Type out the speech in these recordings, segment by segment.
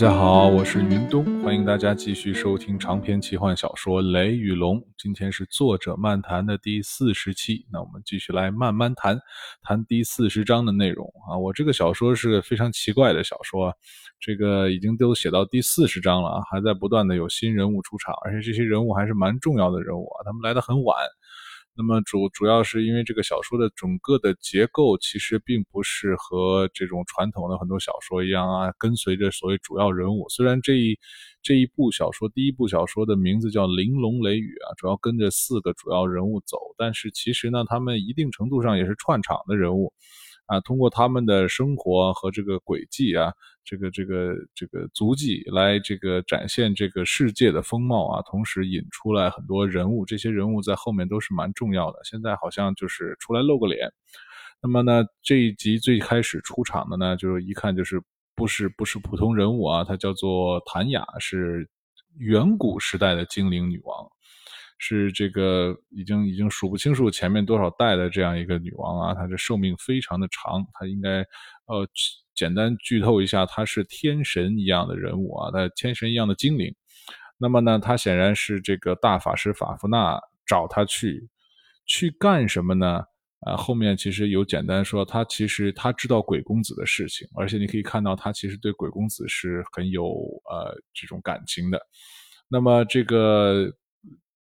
大家好，我是云东，欢迎大家继续收听长篇奇幻小说《雷与龙》。今天是作者漫谈的第四十期，那我们继续来慢慢谈谈第四十章的内容啊。我这个小说是非常奇怪的小说，这个已经都写到第四十章了啊，还在不断的有新人物出场，而且这些人物还是蛮重要的人物啊，他们来的很晚。那么主主要是因为这个小说的整个的结构其实并不是和这种传统的很多小说一样啊，跟随着所谓主要人物。虽然这一这一部小说第一部小说的名字叫《玲珑雷雨》啊，主要跟着四个主要人物走，但是其实呢，他们一定程度上也是串场的人物。啊，通过他们的生活和这个轨迹啊，这个这个这个足迹来这个展现这个世界的风貌啊，同时引出来很多人物，这些人物在后面都是蛮重要的。现在好像就是出来露个脸。那么呢，这一集最开始出场的呢，就是一看就是不是不是普通人物啊，她叫做谭雅，是远古时代的精灵女王。是这个已经已经数不清楚前面多少代的这样一个女王啊，她的寿命非常的长，她应该呃简单剧透一下，她是天神一样的人物啊，她天神一样的精灵。那么呢，她显然是这个大法师法夫纳找她去去干什么呢？啊，后面其实有简单说，他其实他知道鬼公子的事情，而且你可以看到他其实对鬼公子是很有呃这种感情的。那么这个。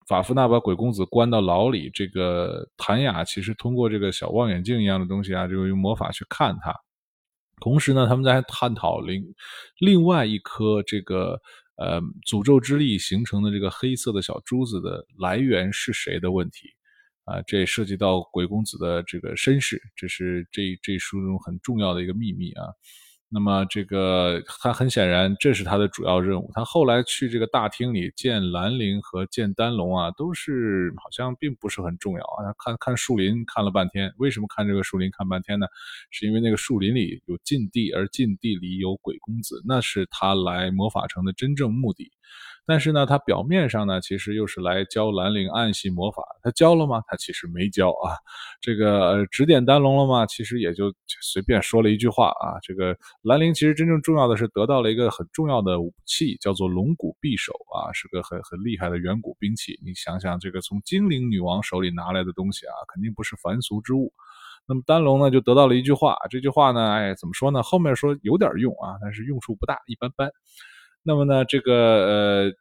法夫纳把鬼公子关到牢里，这个谭雅其实通过这个小望远镜一样的东西啊，就用魔法去看他。同时呢，他们在探讨另另外一颗这个呃诅咒之力形成的这个黑色的小珠子的来源是谁的问题啊，这也涉及到鬼公子的这个身世，这是这这书中很重要的一个秘密啊。那么这个他很显然，这是他的主要任务。他后来去这个大厅里见兰陵和见丹龙啊，都是好像并不是很重要啊。他看看树林看了半天，为什么看这个树林看半天呢？是因为那个树林里有禁地，而禁地里有鬼公子，那是他来魔法城的真正目的。但是呢，他表面上呢，其实又是来教兰陵暗系魔法。他教了吗？他其实没教啊。这个指点丹龙了吗？其实也就随便说了一句话啊。这个兰陵其实真正重要的是得到了一个很重要的武器，叫做龙骨匕首啊，是个很很厉害的远古兵器。你想想，这个从精灵女王手里拿来的东西啊，肯定不是凡俗之物。那么丹龙呢，就得到了一句话。这句话呢，哎，怎么说呢？后面说有点用啊，但是用处不大，一般般。那么呢，这个呃，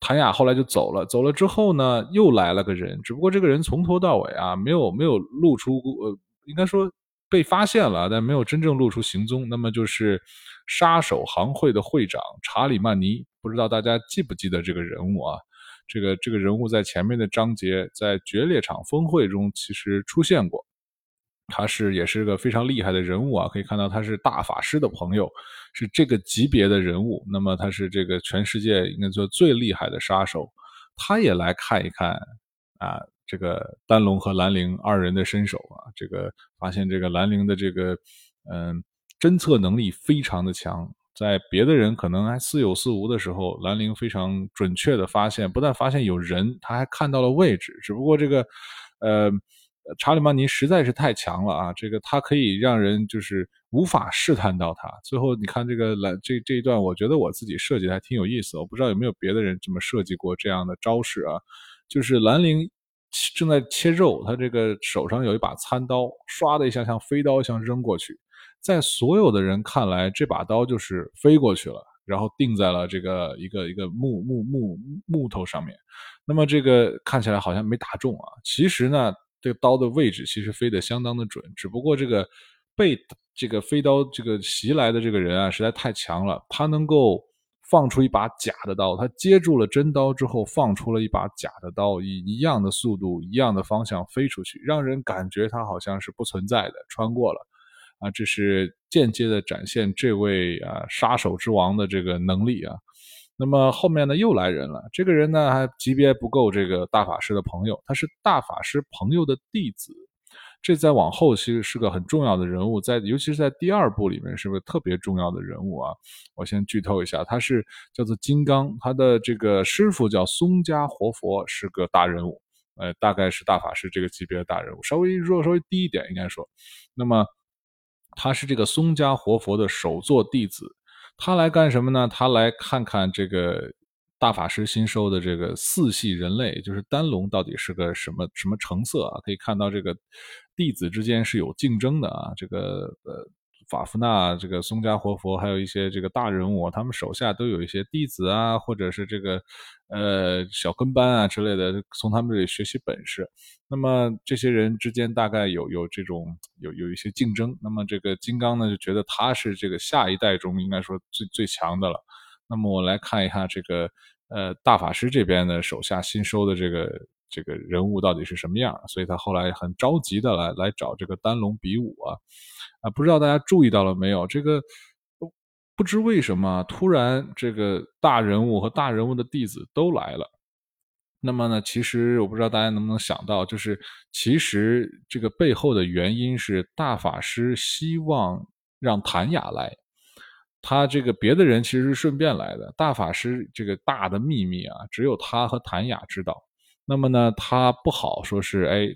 谭雅后来就走了。走了之后呢，又来了个人，只不过这个人从头到尾啊，没有没有露出呃，应该说被发现了，但没有真正露出行踪。那么就是杀手行会的会长查理曼尼，不知道大家记不记得这个人物啊？这个这个人物在前面的章节，在决裂场峰会中其实出现过。他是也是个非常厉害的人物啊，可以看到他是大法师的朋友，是这个级别的人物。那么他是这个全世界应该说最厉害的杀手，他也来看一看啊，这个丹龙和兰陵二人的身手啊，这个发现这个兰陵的这个嗯侦测能力非常的强，在别的人可能还似有似无的时候，兰陵非常准确的发现，不但发现有人，他还看到了位置，只不过这个呃。查理曼尼实在是太强了啊！这个他可以让人就是无法试探到他。最后你看这个兰这这一段，我觉得我自己设计的还挺有意思。我不知道有没有别的人这么设计过这样的招式啊？就是兰陵正在切肉，他这个手上有一把餐刀，唰的一下像飞刀一样扔过去，在所有的人看来，这把刀就是飞过去了，然后定在了这个一个一个木木木木头上面。那么这个看起来好像没打中啊，其实呢。这个刀的位置其实飞得相当的准，只不过这个被这个飞刀这个袭来的这个人啊，实在太强了。他能够放出一把假的刀，他接住了真刀之后，放出了一把假的刀，以一样的速度、一样的方向飞出去，让人感觉他好像是不存在的，穿过了。啊，这是间接的展现这位啊杀手之王的这个能力啊。那么后面呢又来人了，这个人呢还级别不够这个大法师的朋友，他是大法师朋友的弟子，这在往后其实是个很重要的人物，在尤其是在第二部里面是个特别重要的人物啊。我先剧透一下，他是叫做金刚，他的这个师傅叫松家活佛，是个大人物，呃，大概是大法师这个级别的大人物，稍微弱稍微低一点应该说。那么他是这个松家活佛的首座弟子。他来干什么呢？他来看看这个大法师新收的这个四系人类，就是丹龙到底是个什么什么成色啊？可以看到这个弟子之间是有竞争的啊，这个呃。法夫纳、这个松加活佛，还有一些这个大人物，他们手下都有一些弟子啊，或者是这个呃小跟班啊之类的，从他们这里学习本事。那么这些人之间大概有有这种有有一些竞争。那么这个金刚呢，就觉得他是这个下一代中应该说最最强的了。那么我来看一下这个呃大法师这边的手下新收的这个这个人物到底是什么样，所以他后来很着急的来来找这个丹龙比武啊。啊，不知道大家注意到了没有？这个不知为什么突然这个大人物和大人物的弟子都来了。那么呢，其实我不知道大家能不能想到，就是其实这个背后的原因是大法师希望让谭雅来，他这个别的人其实是顺便来的。大法师这个大的秘密啊，只有他和谭雅知道。那么呢，他不好说是哎。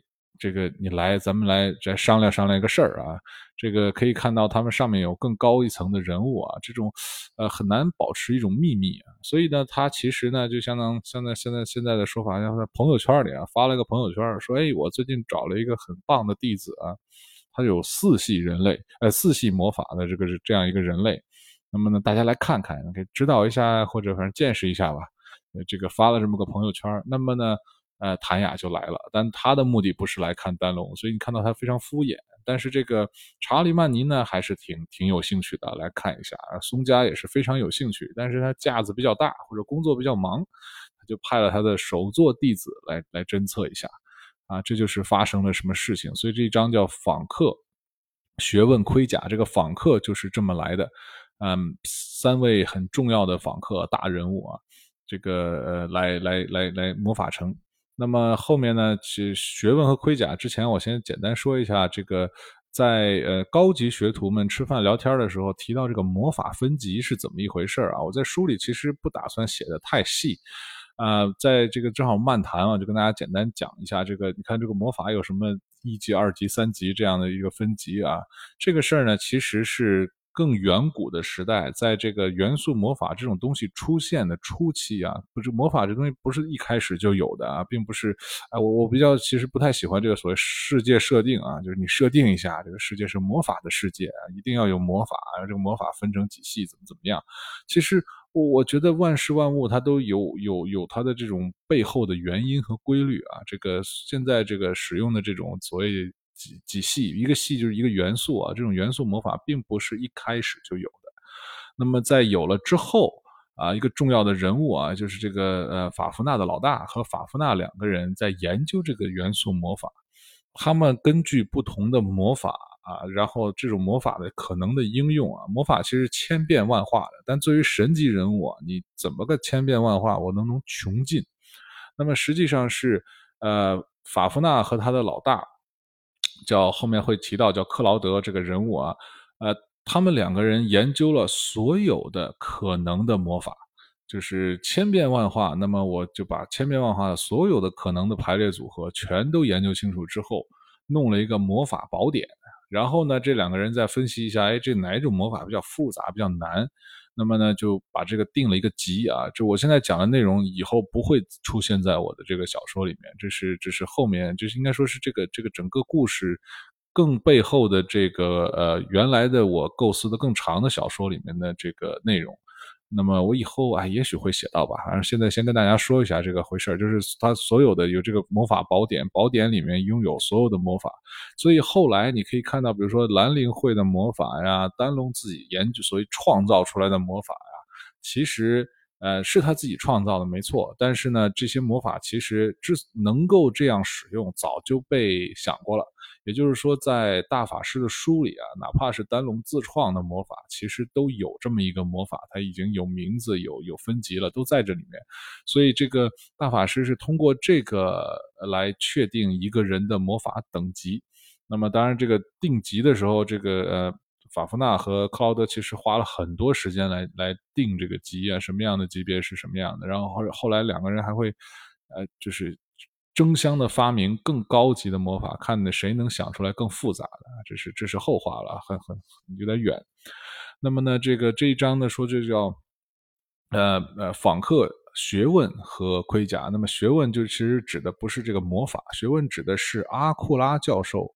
这个你来，咱们来再商量商量一个事儿啊。这个可以看到他们上面有更高一层的人物啊，这种呃很难保持一种秘密啊。所以呢，他其实呢就相当现在现在现在的说法，像在朋友圈里啊发了一个朋友圈，说哎，我最近找了一个很棒的弟子啊，他有四系人类，呃四系魔法的这个是这样一个人类。那么呢，大家来看看，给指导一下或者反正见识一下吧。这个发了这么个朋友圈，那么呢。呃，谭雅就来了，但他的目的不是来看丹龙，所以你看到他非常敷衍。但是这个查理曼尼呢，还是挺挺有兴趣的，来看一下啊。松家也是非常有兴趣，但是他架子比较大，或者工作比较忙，他就派了他的首座弟子来来侦测一下。啊，这就是发生了什么事情。所以这一章叫访客学问盔甲，这个访客就是这么来的。嗯，三位很重要的访客大人物啊，这个呃，来来来来魔法城。那么后面呢？其学问和盔甲，之前我先简单说一下，这个在呃高级学徒们吃饭聊天的时候提到这个魔法分级是怎么一回事啊？我在书里其实不打算写的太细，啊，在这个正好漫谈啊，就跟大家简单讲一下这个。你看这个魔法有什么一级、二级、三级这样的一个分级啊？这个事儿呢，其实是。更远古的时代，在这个元素魔法这种东西出现的初期啊，不是魔法这东西不是一开始就有的啊，并不是，哎，我我比较其实不太喜欢这个所谓世界设定啊，就是你设定一下这个世界是魔法的世界啊，一定要有魔法，这个魔法分成几系怎么怎么样？其实我我觉得万事万物它都有有有它的这种背后的原因和规律啊，这个现在这个使用的这种所谓。几几系一个系就是一个元素啊，这种元素魔法并不是一开始就有的。那么在有了之后啊，一个重要的人物啊，就是这个呃法夫纳的老大和法夫纳两个人在研究这个元素魔法。他们根据不同的魔法啊，然后这种魔法的可能的应用啊，魔法其实千变万化的。但作为神级人物啊，你怎么个千变万化，我能能穷尽？那么实际上是呃法夫纳和他的老大。叫后面会提到叫克劳德这个人物啊，呃，他们两个人研究了所有的可能的魔法，就是千变万化。那么我就把千变万化的所有的可能的排列组合全都研究清楚之后，弄了一个魔法宝典。然后呢，这两个人再分析一下，哎，这哪一种魔法比较复杂、比较难？那么呢，就把这个定了一个级啊。就我现在讲的内容，以后不会出现在我的这个小说里面。这是，这是后面，就是应该说是这个这个整个故事更背后的这个呃原来的我构思的更长的小说里面的这个内容。那么我以后啊，也许会写到吧。反正现在先跟大家说一下这个回事儿，就是他所有的有这个魔法宝典，宝典里面拥有所有的魔法。所以后来你可以看到，比如说兰陵会的魔法呀，丹龙自己研究所以创造出来的魔法呀，其实呃是他自己创造的没错。但是呢，这些魔法其实之能够这样使用，早就被想过了。也就是说，在大法师的书里啊，哪怕是丹龙自创的魔法，其实都有这么一个魔法，它已经有名字、有有分级了，都在这里面。所以，这个大法师是通过这个来确定一个人的魔法等级。那么，当然，这个定级的时候，这个呃，法夫纳和克劳德其实花了很多时间来来定这个级啊，什么样的级别是什么样的。然后后后来两个人还会，呃，就是。争相的发明更高级的魔法，看谁能想出来更复杂的，这是这是后话了，很很有点远。那么呢，这个这一章呢说这叫呃呃访客学问和盔甲。那么学问就其实指的不是这个魔法，学问指的是阿库拉教授。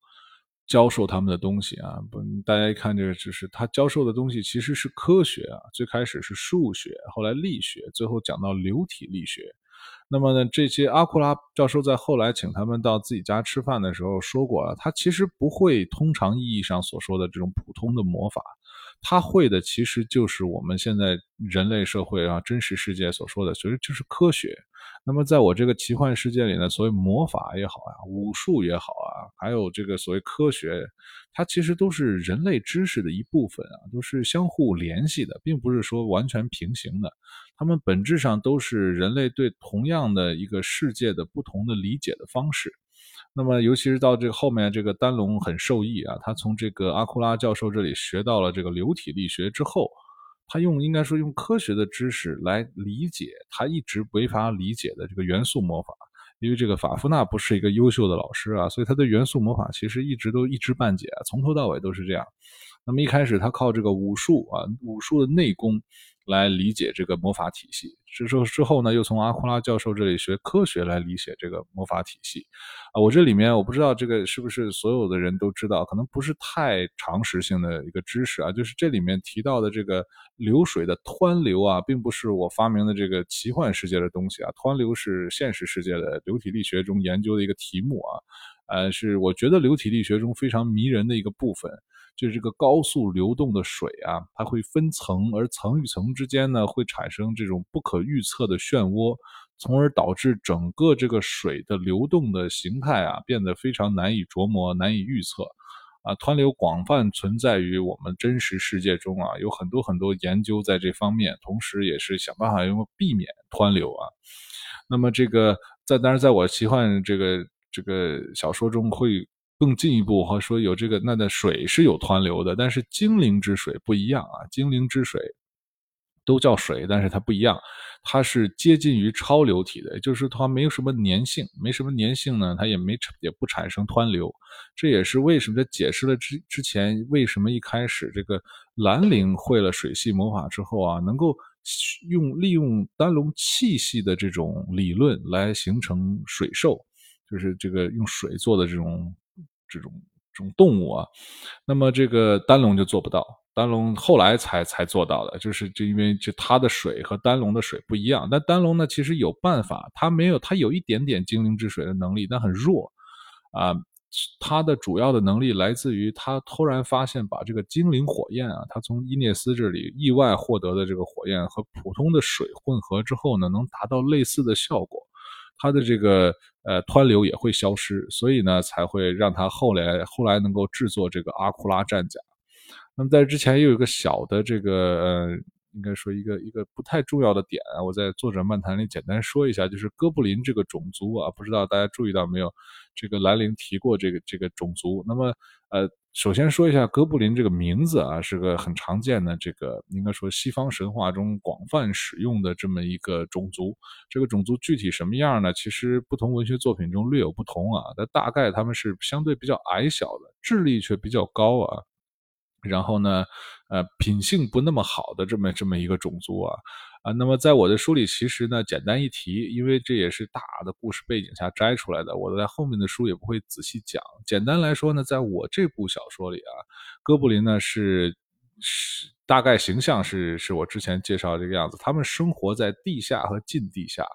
教授他们的东西啊，不，大家一看这个，就是他教授的东西其实是科学啊。最开始是数学，后来力学，最后讲到流体力学。那么呢，这些阿库拉教授在后来请他们到自己家吃饭的时候说过啊，他其实不会通常意义上所说的这种普通的魔法，他会的其实就是我们现在人类社会啊真实世界所说的，其实就是科学。那么，在我这个奇幻世界里呢，所谓魔法也好啊，武术也好啊，还有这个所谓科学，它其实都是人类知识的一部分啊，都是相互联系的，并不是说完全平行的。它们本质上都是人类对同样的一个世界的不同的理解的方式。那么，尤其是到这个后面，这个丹龙很受益啊，他从这个阿库拉教授这里学到了这个流体力学之后。他用应该说用科学的知识来理解他一直没法理解的这个元素魔法，因为这个法夫纳不是一个优秀的老师啊，所以他对元素魔法其实一直都一知半解，从头到尾都是这样。那么一开始他靠这个武术啊，武术的内功。来理解这个魔法体系，之后之后呢，又从阿库拉教授这里学科学来理解这个魔法体系，啊，我这里面我不知道这个是不是所有的人都知道，可能不是太常识性的一个知识啊，就是这里面提到的这个流水的湍流啊，并不是我发明的这个奇幻世界的东西啊，湍流是现实世界的流体力学中研究的一个题目啊，呃，是我觉得流体力学中非常迷人的一个部分。就是这个高速流动的水啊，它会分层，而层与层之间呢，会产生这种不可预测的漩涡，从而导致整个这个水的流动的形态啊，变得非常难以琢磨、难以预测。啊，湍流广泛存在于我们真实世界中啊，有很多很多研究在这方面，同时也是想办法用避免湍流啊。那么这个在当然，在我奇幻这个这个小说中会。更进一步和说有这个那的水是有湍流的，但是精灵之水不一样啊！精灵之水都叫水，但是它不一样，它是接近于超流体的，就是它没有什么粘性，没什么粘性呢，它也没也不产生湍流。这也是为什么解释了之之前为什么一开始这个兰陵会了水系魔法之后啊，能够用利用丹龙气息的这种理论来形成水兽，就是这个用水做的这种。这种这种动物啊，那么这个丹龙就做不到，丹龙后来才才做到的，就是就因为就它的水和丹龙的水不一样，但丹龙呢其实有办法，它没有它有一点点精灵之水的能力，但很弱啊，它的主要的能力来自于它突然发现把这个精灵火焰啊，它从伊涅斯这里意外获得的这个火焰和普通的水混合之后呢，能达到类似的效果。它的这个呃湍流也会消失，所以呢才会让它后来后来能够制作这个阿库拉战甲。那么在之前又有一个小的这个呃，应该说一个一个不太重要的点啊，我在作者漫谈里简单说一下，就是哥布林这个种族啊，不知道大家注意到没有？这个兰陵提过这个这个种族。那么呃。首先说一下哥布林这个名字啊，是个很常见的这个应该说西方神话中广泛使用的这么一个种族。这个种族具体什么样呢？其实不同文学作品中略有不同啊。但大概他们是相对比较矮小的，智力却比较高啊。然后呢，呃，品性不那么好的这么这么一个种族啊。啊，那么在我的书里，其实呢，简单一提，因为这也是大的故事背景下摘出来的，我在后面的书也不会仔细讲。简单来说呢，在我这部小说里啊，哥布林呢是是大概形象是是我之前介绍这个样子，他们生活在地下和近地下，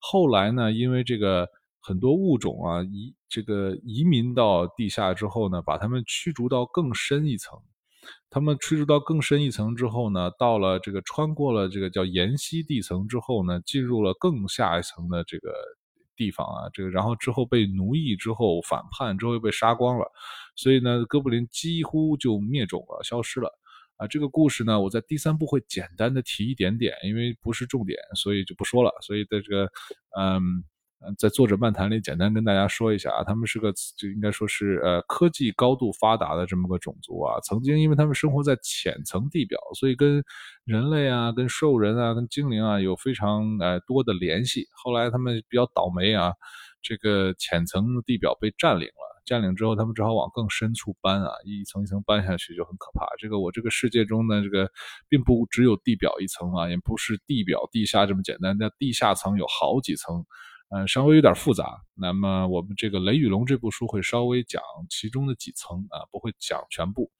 后来呢，因为这个很多物种啊移这个移民到地下之后呢，把他们驱逐到更深一层。他们吹入到更深一层之后呢，到了这个穿过了这个叫岩溪地层之后呢，进入了更下一层的这个地方啊，这个然后之后被奴役之后反叛之后又被杀光了，所以呢，哥布林几乎就灭种了，消失了啊。这个故事呢，我在第三部会简单的提一点点，因为不是重点，所以就不说了。所以在这个嗯。在作者漫谈里简单跟大家说一下啊，他们是个就应该说是呃科技高度发达的这么个种族啊。曾经因为他们生活在浅层地表，所以跟人类啊、跟兽人啊、跟精灵啊有非常呃多的联系。后来他们比较倒霉啊，这个浅层地表被占领了，占领之后，他们只好往更深处搬啊，一层一层搬下去就很可怕。这个我这个世界中呢，这个并不只有地表一层啊，也不是地表地下这么简单，那地下层有好几层，嗯，稍微有点复杂。那么我们这个《雷雨龙》这部书会稍微讲其中的几层啊，不会讲全部。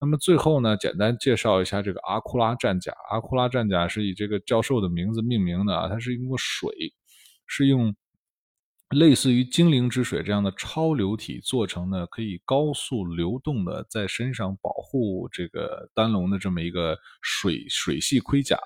那么最后呢，简单介绍一下这个阿库拉战甲。阿库拉战甲是以这个教授的名字命名的啊，它是用水，是用类似于精灵之水这样的超流体做成的，可以高速流动的，在身上保护这个丹龙的这么一个水水系盔甲。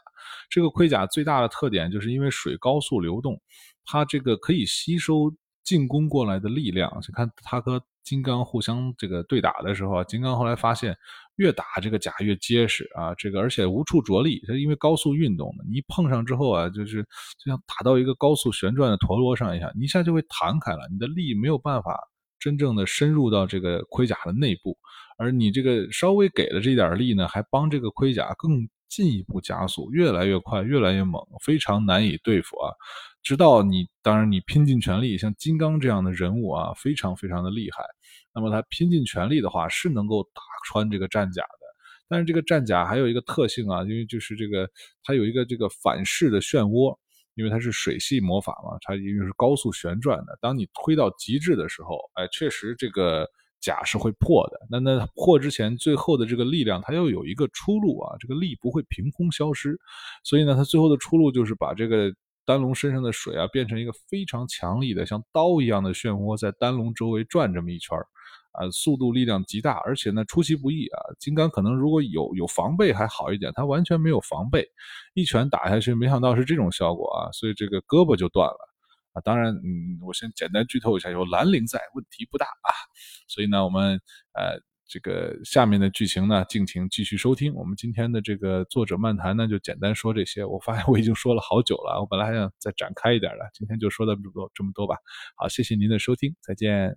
这个盔甲最大的特点就是因为水高速流动，它这个可以吸收进攻过来的力量。你看他和金刚互相这个对打的时候啊，金刚后来发现越打这个甲越结实啊，这个而且无处着力，它因为高速运动的，你一碰上之后啊，就是就像打到一个高速旋转的陀螺上一样，你一下就会弹开了，你的力没有办法真正的深入到这个盔甲的内部，而你这个稍微给了这点力呢，还帮这个盔甲更进一步加速，越来越快，越来越猛，非常难以对付啊。直到你，当然你拼尽全力，像金刚这样的人物啊，非常非常的厉害。那么他拼尽全力的话，是能够打穿这个战甲的。但是这个战甲还有一个特性啊，因为就是这个它有一个这个反噬的漩涡，因为它是水系魔法嘛，它因为是高速旋转的。当你推到极致的时候，哎，确实这个甲是会破的。那那破之前，最后的这个力量它要有一个出路啊，这个力不会凭空消失。所以呢，它最后的出路就是把这个。丹龙身上的水啊，变成一个非常强力的，像刀一样的漩涡，在丹龙周围转这么一圈啊，速度力量极大，而且呢出其不意啊。金刚可能如果有有防备还好一点，他完全没有防备，一拳打下去，没想到是这种效果啊，所以这个胳膊就断了啊。当然，嗯，我先简单剧透一下，有兰陵在，问题不大啊。所以呢，我们呃。这个下面的剧情呢，敬请继续收听。我们今天的这个作者漫谈呢，就简单说这些。我发现我已经说了好久了，我本来还想再展开一点的，今天就说到这么多这么多吧。好，谢谢您的收听，再见。